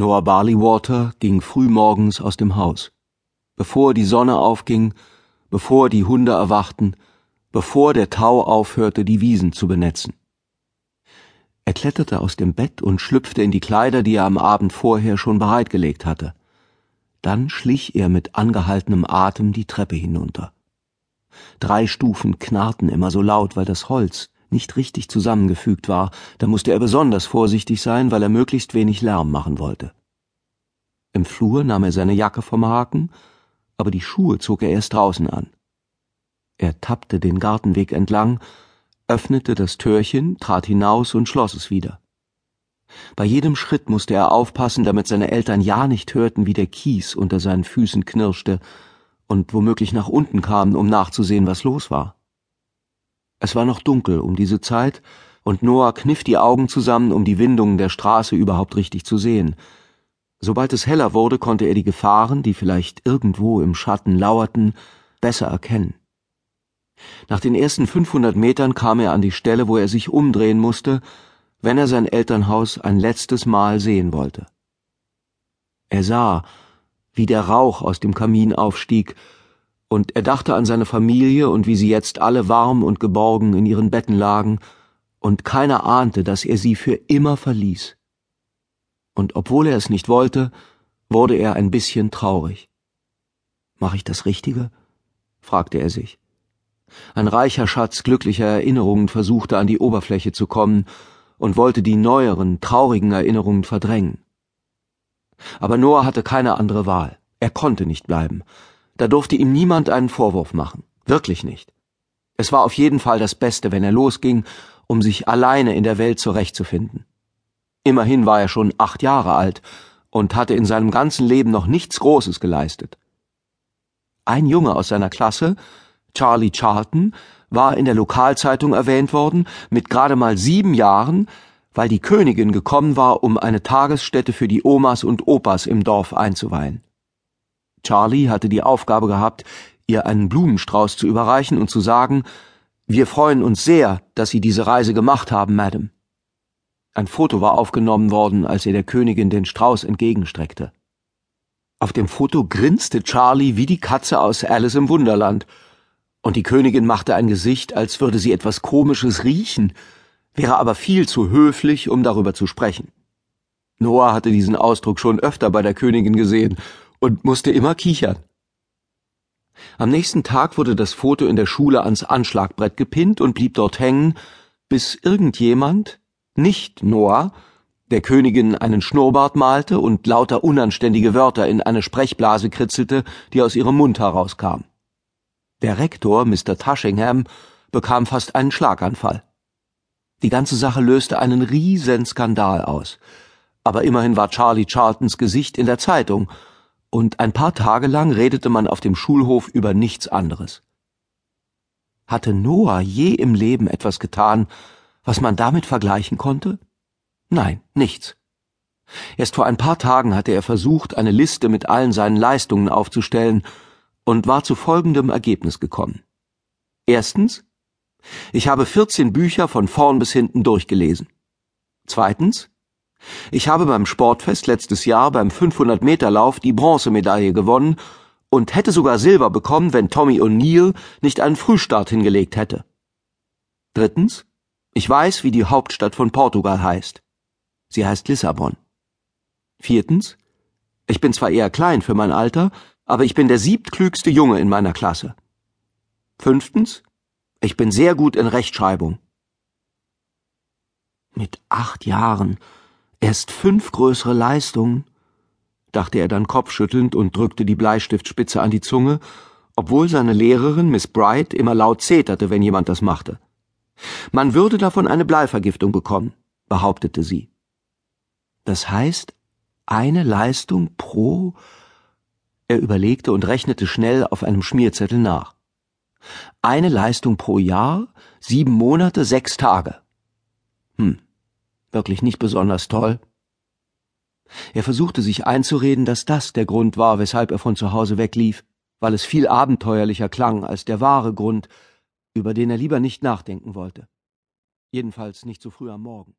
Noah Barleywater ging frühmorgens aus dem Haus. Bevor die Sonne aufging, bevor die Hunde erwachten, bevor der Tau aufhörte, die Wiesen zu benetzen. Er kletterte aus dem Bett und schlüpfte in die Kleider, die er am Abend vorher schon bereitgelegt hatte. Dann schlich er mit angehaltenem Atem die Treppe hinunter. Drei Stufen knarrten immer so laut, weil das Holz nicht richtig zusammengefügt war, da musste er besonders vorsichtig sein, weil er möglichst wenig Lärm machen wollte. Im Flur nahm er seine Jacke vom Haken, aber die Schuhe zog er erst draußen an. Er tappte den Gartenweg entlang, öffnete das Türchen, trat hinaus und schloss es wieder. Bei jedem Schritt musste er aufpassen, damit seine Eltern ja nicht hörten, wie der Kies unter seinen Füßen knirschte und womöglich nach unten kamen, um nachzusehen, was los war. Es war noch dunkel um diese Zeit, und Noah kniff die Augen zusammen, um die Windungen der Straße überhaupt richtig zu sehen. Sobald es heller wurde, konnte er die Gefahren, die vielleicht irgendwo im Schatten lauerten, besser erkennen. Nach den ersten 500 Metern kam er an die Stelle, wo er sich umdrehen musste, wenn er sein Elternhaus ein letztes Mal sehen wollte. Er sah, wie der Rauch aus dem Kamin aufstieg und er dachte an seine Familie und wie sie jetzt alle warm und geborgen in ihren Betten lagen, und keiner ahnte, dass er sie für immer verließ. Und obwohl er es nicht wollte, wurde er ein bisschen traurig. Mach ich das Richtige? fragte er sich. Ein reicher Schatz glücklicher Erinnerungen versuchte an die Oberfläche zu kommen und wollte die neueren, traurigen Erinnerungen verdrängen. Aber Noah hatte keine andere Wahl. Er konnte nicht bleiben, da durfte ihm niemand einen Vorwurf machen. Wirklich nicht. Es war auf jeden Fall das Beste, wenn er losging, um sich alleine in der Welt zurechtzufinden. Immerhin war er schon acht Jahre alt und hatte in seinem ganzen Leben noch nichts Großes geleistet. Ein Junge aus seiner Klasse, Charlie Charlton, war in der Lokalzeitung erwähnt worden, mit gerade mal sieben Jahren, weil die Königin gekommen war, um eine Tagesstätte für die Omas und Opas im Dorf einzuweihen. Charlie hatte die Aufgabe gehabt, ihr einen Blumenstrauß zu überreichen und zu sagen, wir freuen uns sehr, dass Sie diese Reise gemacht haben, Madame. Ein Foto war aufgenommen worden, als er der Königin den Strauß entgegenstreckte. Auf dem Foto grinste Charlie wie die Katze aus Alice im Wunderland, und die Königin machte ein Gesicht, als würde sie etwas Komisches riechen, wäre aber viel zu höflich, um darüber zu sprechen. Noah hatte diesen Ausdruck schon öfter bei der Königin gesehen und musste immer kichern. Am nächsten Tag wurde das Foto in der Schule ans Anschlagbrett gepinnt und blieb dort hängen, bis irgendjemand, nicht Noah, der Königin einen Schnurrbart malte und lauter unanständige Wörter in eine Sprechblase kritzelte, die aus ihrem Mund herauskam. Der Rektor, Mr. Tushingham, bekam fast einen Schlaganfall. Die ganze Sache löste einen riesen Skandal aus. Aber immerhin war Charlie Charltons Gesicht in der Zeitung, und ein paar Tage lang redete man auf dem Schulhof über nichts anderes. Hatte Noah je im Leben etwas getan, was man damit vergleichen konnte? Nein, nichts. Erst vor ein paar Tagen hatte er versucht, eine Liste mit allen seinen Leistungen aufzustellen und war zu folgendem Ergebnis gekommen. Erstens, ich habe 14 Bücher von vorn bis hinten durchgelesen. Zweitens, ich habe beim Sportfest letztes Jahr beim 500 Meter Lauf die Bronzemedaille gewonnen und hätte sogar Silber bekommen, wenn Tommy O'Neill nicht einen Frühstart hingelegt hätte. Drittens, ich weiß, wie die Hauptstadt von Portugal heißt. Sie heißt Lissabon. Viertens, ich bin zwar eher klein für mein Alter, aber ich bin der siebtklügste Junge in meiner Klasse. Fünftens, ich bin sehr gut in Rechtschreibung. Mit acht Jahren Erst fünf größere Leistungen, dachte er dann kopfschüttelnd und drückte die Bleistiftspitze an die Zunge, obwohl seine Lehrerin, Miss Bright, immer laut zeterte, wenn jemand das machte. Man würde davon eine Bleivergiftung bekommen, behauptete sie. Das heißt, eine Leistung pro? Er überlegte und rechnete schnell auf einem Schmierzettel nach. Eine Leistung pro Jahr, sieben Monate, sechs Tage. Hm, wirklich nicht besonders toll. Er versuchte sich einzureden, dass das der Grund war, weshalb er von zu Hause weglief, weil es viel abenteuerlicher klang als der wahre Grund, über den er lieber nicht nachdenken wollte. Jedenfalls nicht so früh am Morgen.